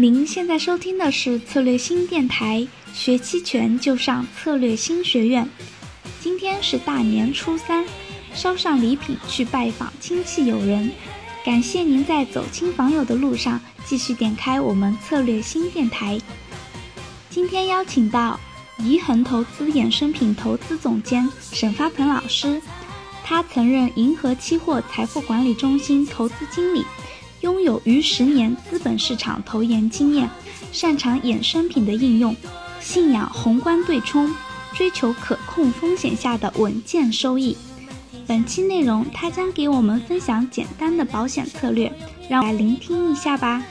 您现在收听的是策略新电台，学期权就上策略新学院。今天是大年初三，捎上礼品去拜访亲戚友人。感谢您在走亲访友的路上继续点开我们策略新电台。今天邀请到怡恒投资衍生品投资总监沈发鹏老师，他曾任银河期货财富管理中心投资经理。拥有逾十年资本市场投研经验，擅长衍生品的应用，信仰宏观对冲，追求可控风险下的稳健收益。本期内容，他将给我们分享简单的保险策略，让我来聆听一下吧。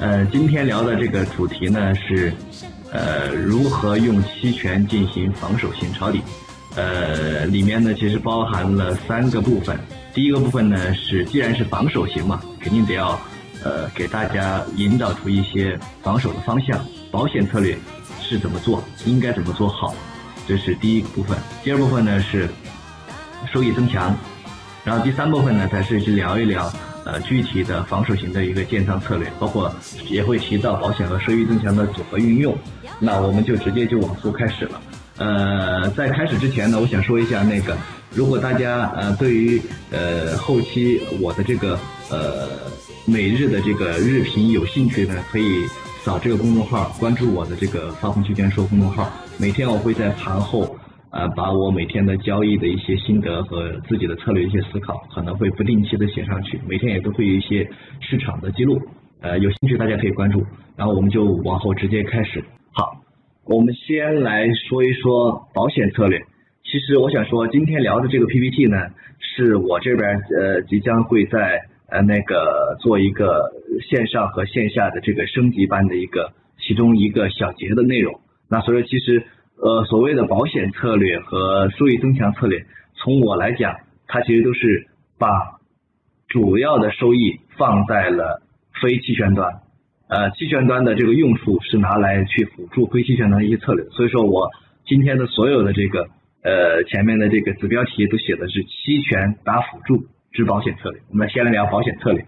呃，今天聊的这个主题呢是，呃，如何用期权进行防守型抄底。呃，里面呢其实包含了三个部分。第一个部分呢是，既然是防守型嘛，肯定得要，呃，给大家引导出一些防守的方向，保险策略是怎么做，应该怎么做好，这是第一个部分。第二部分呢是收益增强，然后第三部分呢才是去聊一聊，呃，具体的防守型的一个建仓策略，包括也会提到保险和收益增强的组合运用。那我们就直接就往后开始了。呃，在开始之前呢，我想说一下那个。如果大家呃对于呃后期我的这个呃每日的这个日评有兴趣呢，可以扫这个公众号，关注我的这个发红区间说公众号。每天我会在盘后呃把我每天的交易的一些心得和自己的策略一些思考，可能会不定期的写上去。每天也都会有一些市场的记录，呃有兴趣大家可以关注。然后我们就往后直接开始。我们先来说一说保险策略。其实我想说，今天聊的这个 PPT 呢，是我这边呃即将会在呃那个做一个线上和线下的这个升级班的一个其中一个小节的内容。那所以其实呃所谓的保险策略和收益增强策略，从我来讲，它其实都是把主要的收益放在了非期权端，呃期权端的这个用处是拿来去辅助非期权端的一些策略。所以说我今天的所有的这个。呃，前面的这个子标题都写的是期权打辅助之保险策略。我们先来聊保险策略。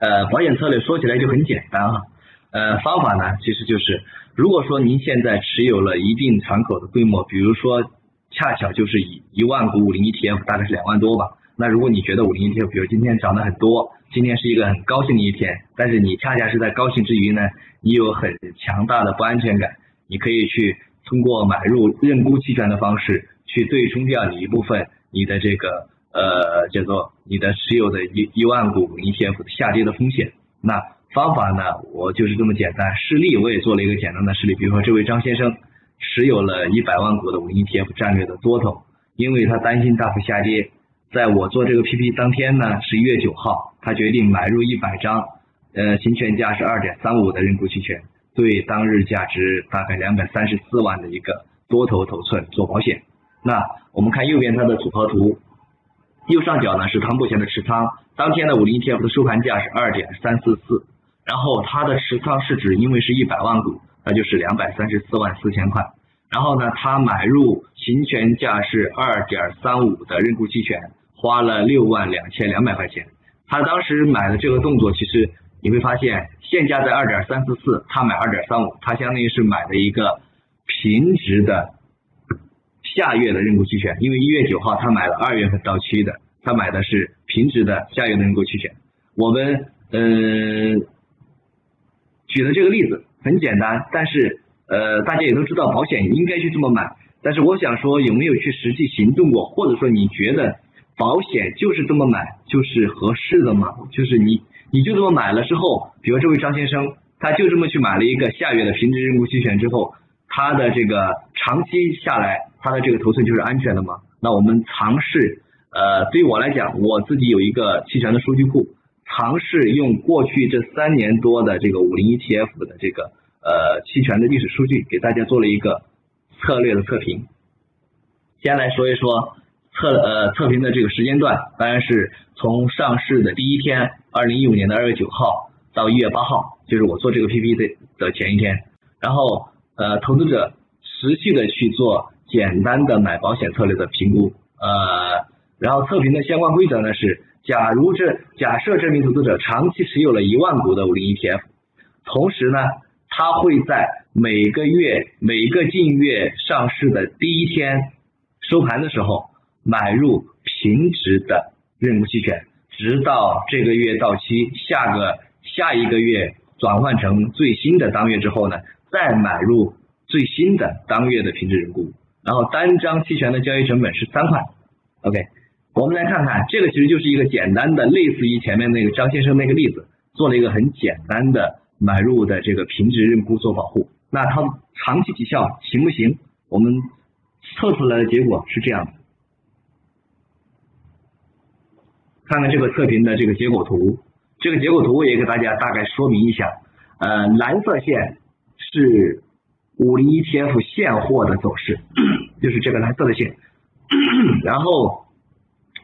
呃，保险策略说起来就很简单哈。呃，方法呢其实就是，如果说您现在持有了一定敞口的规模，比如说恰巧就是以一万股五零 ETF，大概是两万多吧。那如果你觉得五零 ETF 比如今天涨得很多，今天是一个很高兴的一天，但是你恰恰是在高兴之余呢，你有很强大的不安全感，你可以去。通过买入认沽期权的方式去对冲掉你一部分你的这个呃叫做你的持有的一一万股 ETF 的下跌的风险。那方法呢，我就是这么简单。示例我也做了一个简单的示例，比如说这位张先生持有了一百万股的五零 ETF 战略的多头，因为他担心大幅下跌，在我做这个 PP 当天呢，十一月九号，他决定买入一百张，呃，行权价是二点三五的认沽期权。对当日价值大概两百三十四万的一个多头头寸做保险。那我们看右边它的组合图，右上角呢是它目前的持仓，当天的五零 ETF 的收盘价是二点三四四，然后它的持仓市值因为是一百万股，那就是两百三十四万四千块。然后呢，他买入行权价是二点三五的认沽期权，花了六万两千两百块钱。他当时买的这个动作其实。你会发现现价在二点三四四，他买二点三五，他相当于是买的一个平值的下月的认购期权，因为一月九号他买了二月份到期的，他买的是平值的下月的认购期权。我们嗯举的这个例子很简单，但是呃大家也都知道保险应该去这么买，但是我想说有没有去实际行动过，或者说你觉得保险就是这么买就是合适的吗？就是你。你就这么买了之后，比如这位张先生，他就这么去买了一个下月的平值认沽期权之后，他的这个长期下来，他的这个头寸就是安全的吗？那我们尝试，呃，对于我来讲，我自己有一个期权的数据库，尝试用过去这三年多的这个五零 ETF 的这个呃期权的历史数据，给大家做了一个策略的测评。先来说一说测呃测评的这个时间段，当然是从上市的第一天。二零一五年的二月九号到一月八号，就是我做这个 PPT 的前一天。然后，呃，投资者持续的去做简单的买保险策略的评估。呃，然后测评的相关规则呢是：假如这假设这名投资者长期持有了一万股的五零 ETF，同时呢，他会在每个月每个近月上市的第一天收盘的时候买入平值的认购期权，直到这个月到期，下个下一个月转换成最新的当月之后呢，再买入最新的当月的平值认沽。然后单张期权的交易成本是三块。OK，我们来看看这个其实就是一个简单的，类似于前面那个张先生那个例子，做了一个很简单的买入的这个平值认沽做保护。那它长期绩效行不行？我们测出来的结果是这样的，看看这个测评的这个结果图。这个结果图我也给大家大概说明一下。呃，蓝色线是五零 ETF 现货的走势，就是这个蓝色的线。然后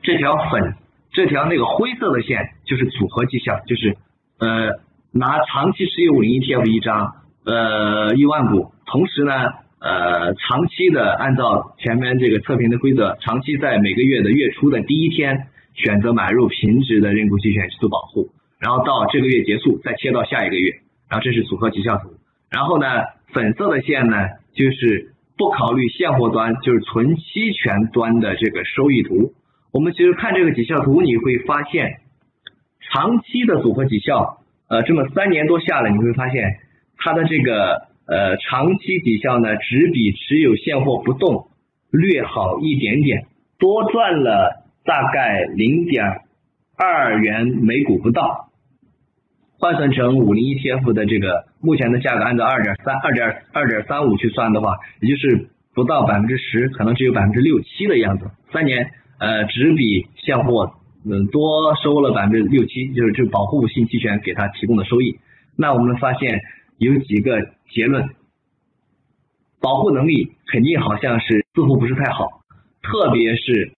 这条粉，这条那个灰色的线就是组合迹象，就是呃拿长期持有五零 ETF 一张，呃一万股，同时呢呃长期的按照前面这个测评的规则，长期在每个月的月初的第一天选择买入平值的认购期权去做保护，然后到这个月结束再切到下一个月，然后这是组合绩效图，然后呢粉色的线呢就是。不考虑现货端，就是纯期权端的这个收益图。我们其实看这个绩效图，你会发现，长期的组合绩效，呃，这么三年多下来，你会发现它的这个呃长期绩效呢，只比持有现货不动略好一点点，多赚了大概零点二元每股不到。换算成五零 ETF 的这个目前的价格，按照二点三、二点二点三五去算的话，也就是不到百分之十，可能只有百分之六七的样子。三年，呃，只比现货嗯多收了百分之六七，就是这保护性期权给它提供的收益。那我们发现有几个结论，保护能力肯定好像是似乎不是太好，特别是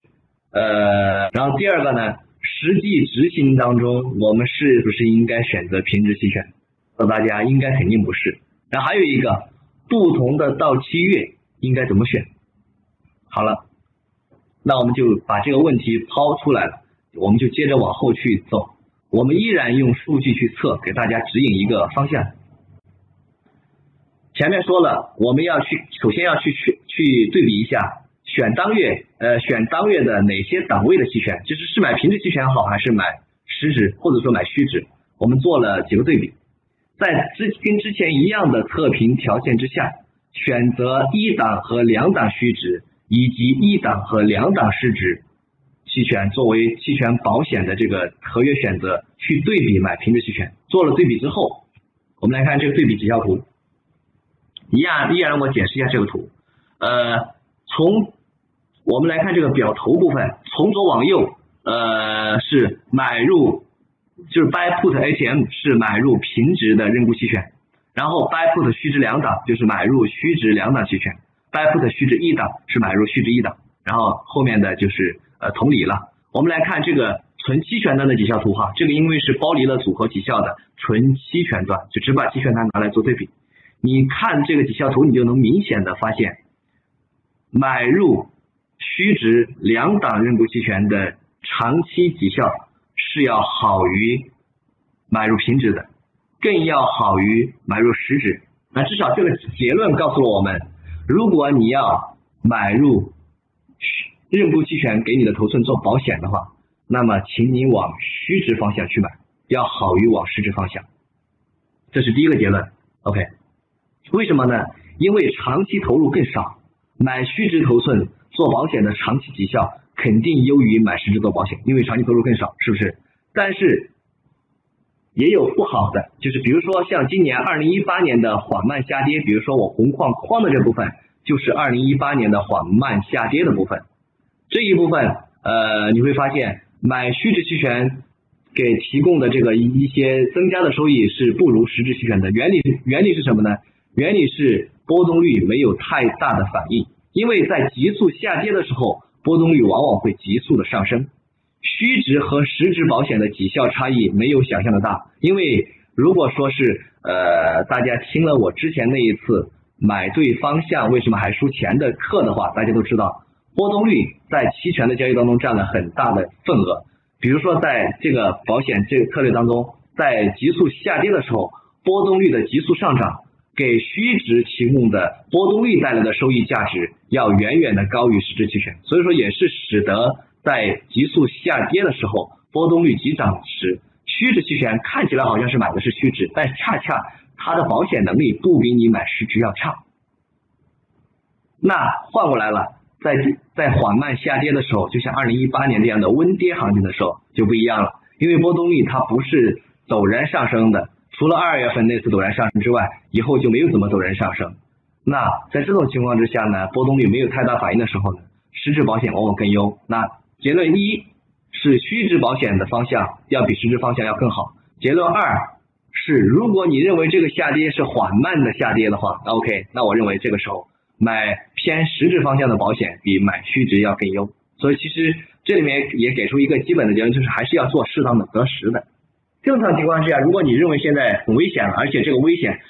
呃，然后第二个呢？实际执行当中，我们是不是应该选择平值期权？那大家，应该肯定不是。那还有一个，不同的到期月应该怎么选？好了，那我们就把这个问题抛出来了，我们就接着往后去走。我们依然用数据去测，给大家指引一个方向。前面说了，我们要去，首先要去去去对比一下。选当月，呃，选当月的哪些档位的期权，就是是买平值期权好，还是买实值，或者说买虚值？我们做了几个对比，在之跟之前一样的测评条件之下，选择一档和两档虚值，以及一档和两档实值期权作为期权保险的这个合约选择，去对比买平值期权。做了对比之后，我们来看这个对比绩效图，一样依然我解释一下这个图，呃，从我们来看这个表头部分，从左往右，呃，是买入，就是 buy put ATM 是买入平值的认沽期权，然后 buy put 虚值两档就是买入虚值两档期权，buy put 虚值一档是买入虚值一档，然后后面的就是呃同理了。我们来看这个纯期权端的绩效图哈，这个因为是剥离了组合绩效的纯期权端，就只把期权端拿来做对比。你看这个绩效图，你就能明显的发现买入。虚值两档认购期权的长期绩效是要好于买入平值的，更要好于买入实值。那至少这个结论告诉了我们，如果你要买入认购期权给你的头寸做保险的话，那么请你往虚值方向去买，要好于往实值方向。这是第一个结论。OK，为什么呢？因为长期投入更少，买虚值头寸。做保险的长期绩效肯定优于买实质做保险，因为长期投入更少，是不是？但是也有不好的，就是比如说像今年二零一八年的缓慢下跌，比如说我红框框的这部分，就是二零一八年的缓慢下跌的部分。这一部分，呃，你会发现买虚值期权给提供的这个一些增加的收益是不如实质期权的。原理原理是什么呢？原理是波动率没有太大的反应。因为在急速下跌的时候，波动率往往会急速的上升。虚值和实值保险的绩效差异没有想象的大。因为如果说是呃大家听了我之前那一次买对方向为什么还输钱的课的话，大家都知道波动率在期权的交易当中占了很大的份额。比如说在这个保险这个策略当中，在急速下跌的时候，波动率的急速上涨，给虚值提供的波动率带来的收益价值要远远的高于实质期权，所以说也是使得在急速下跌的时候，波动率急涨时，虚值期权看起来好像是买的是虚值，但恰恰它的保险能力不比你买实值要差。那换过来了，在在缓慢下跌的时候，就像二零一八年这样的温跌行情的时候就不一样了，因为波动率它不是陡然上升的。除了二月份那次陡然上升之外，以后就没有怎么陡然上升。那在这种情况之下呢，波动率没有太大反应的时候呢，实质保险往往更优。那结论一是虚值保险的方向要比实质方向要更好。结论二是，如果你认为这个下跌是缓慢的下跌的话，OK，那我认为这个时候买偏实质方向的保险比买虚值要更优。所以其实这里面也给出一个基本的结论，就是还是要做适当的择时的。正常情况之下，如果你认为现在很危险，而且这个危险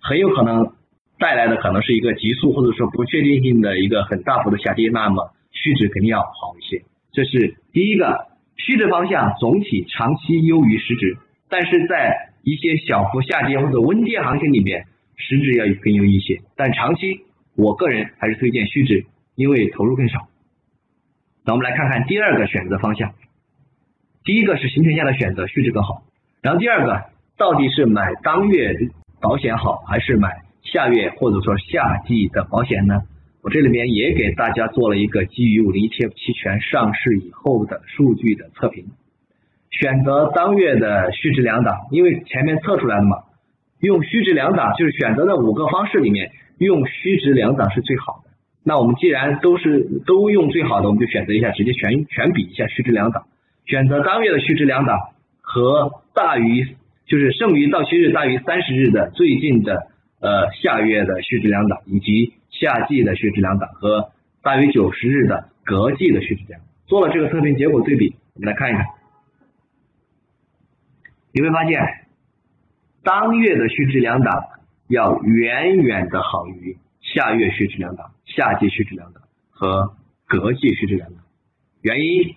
很有可能带来的可能是一个急速或者说不确定性的一个很大幅的下跌，那么虚值肯定要好一些。这是第一个，虚值方向总体长期优于实值，但是在一些小幅下跌或者温跌行情里面，实值要更优一些。但长期，我个人还是推荐虚值，因为投入更少。那我们来看看第二个选择方向。第一个是行权下的选择，虚值更好。然后第二个，到底是买当月保险好，还是买下月或者说夏季的保险呢？我这里面也给大家做了一个基于五零 ETF 期权上市以后的数据的测评。选择当月的虚值两档，因为前面测出来的嘛，用虚值两档就是选择的五个方式里面，用虚值两档是最好的。那我们既然都是都用最好的，我们就选择一下，直接全全比一下虚值两档。选择当月的虚值两档和大于就是剩余到期日大于三十日的最近的呃下月的虚值两档，以及夏季的虚值两档和大于九十日的隔季的虚值两档，做了这个测评结果对比，我们来看一看，你会发现当月的虚值两档要远远的好于下月虚值两档、夏季虚值两档和隔季虚值两档，原因。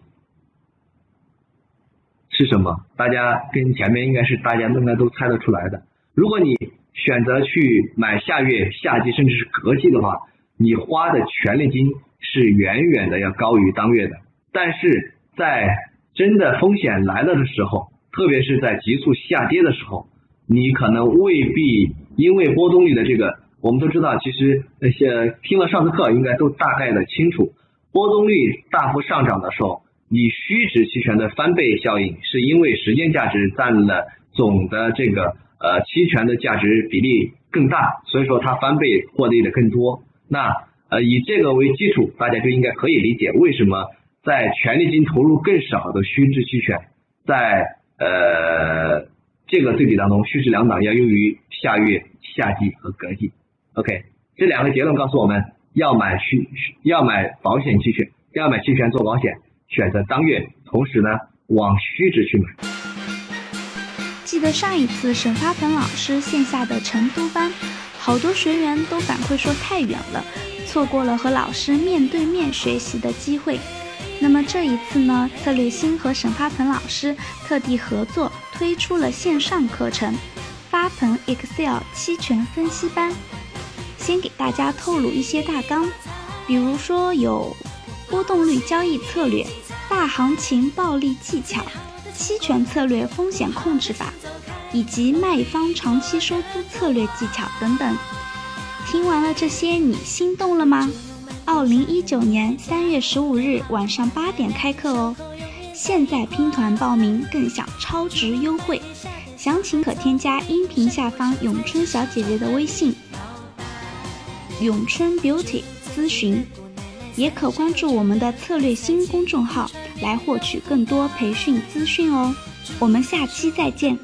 是什么？大家跟前面应该是大家应该都猜得出来的。如果你选择去买下月、夏季甚至是隔季的话，你花的权利金是远远的要高于当月的。但是在真的风险来了的时候，特别是在急速下跌的时候，你可能未必因为波动率的这个，我们都知道，其实那些听了上次课应该都大概的清楚，波动率大幅上涨的时候。你虚值期权的翻倍效应，是因为时间价值占了总的这个呃期权的价值比例更大，所以说它翻倍获利的更多。那呃以这个为基础，大家就应该可以理解为什么在权利金投入更少的虚值期权，在呃这个对比当中，虚值两档要优于下月、夏季和隔季。OK，这两个结论告诉我们要买虚要买保险期权，要买期权做保险。选择当月，同时呢往虚值去买。记得上一次沈发鹏老师线下的成都班，好多学员都反馈说太远了，错过了和老师面对面学习的机会。那么这一次呢，策略星和沈发鹏老师特地合作推出了线上课程——发鹏 Excel 期权分析班。先给大家透露一些大纲，比如说有波动率交易策略。大行情暴利技巧、期权策略风险控制法，以及卖方长期收资策略技巧等等。听完了这些，你心动了吗？二零一九年三月十五日晚上八点开课哦，现在拼团报名更享超值优惠，详情可添加音频下方咏春小姐姐的微信“咏春 Beauty” 咨询。也可关注我们的策略新公众号来获取更多培训资讯哦。我们下期再见。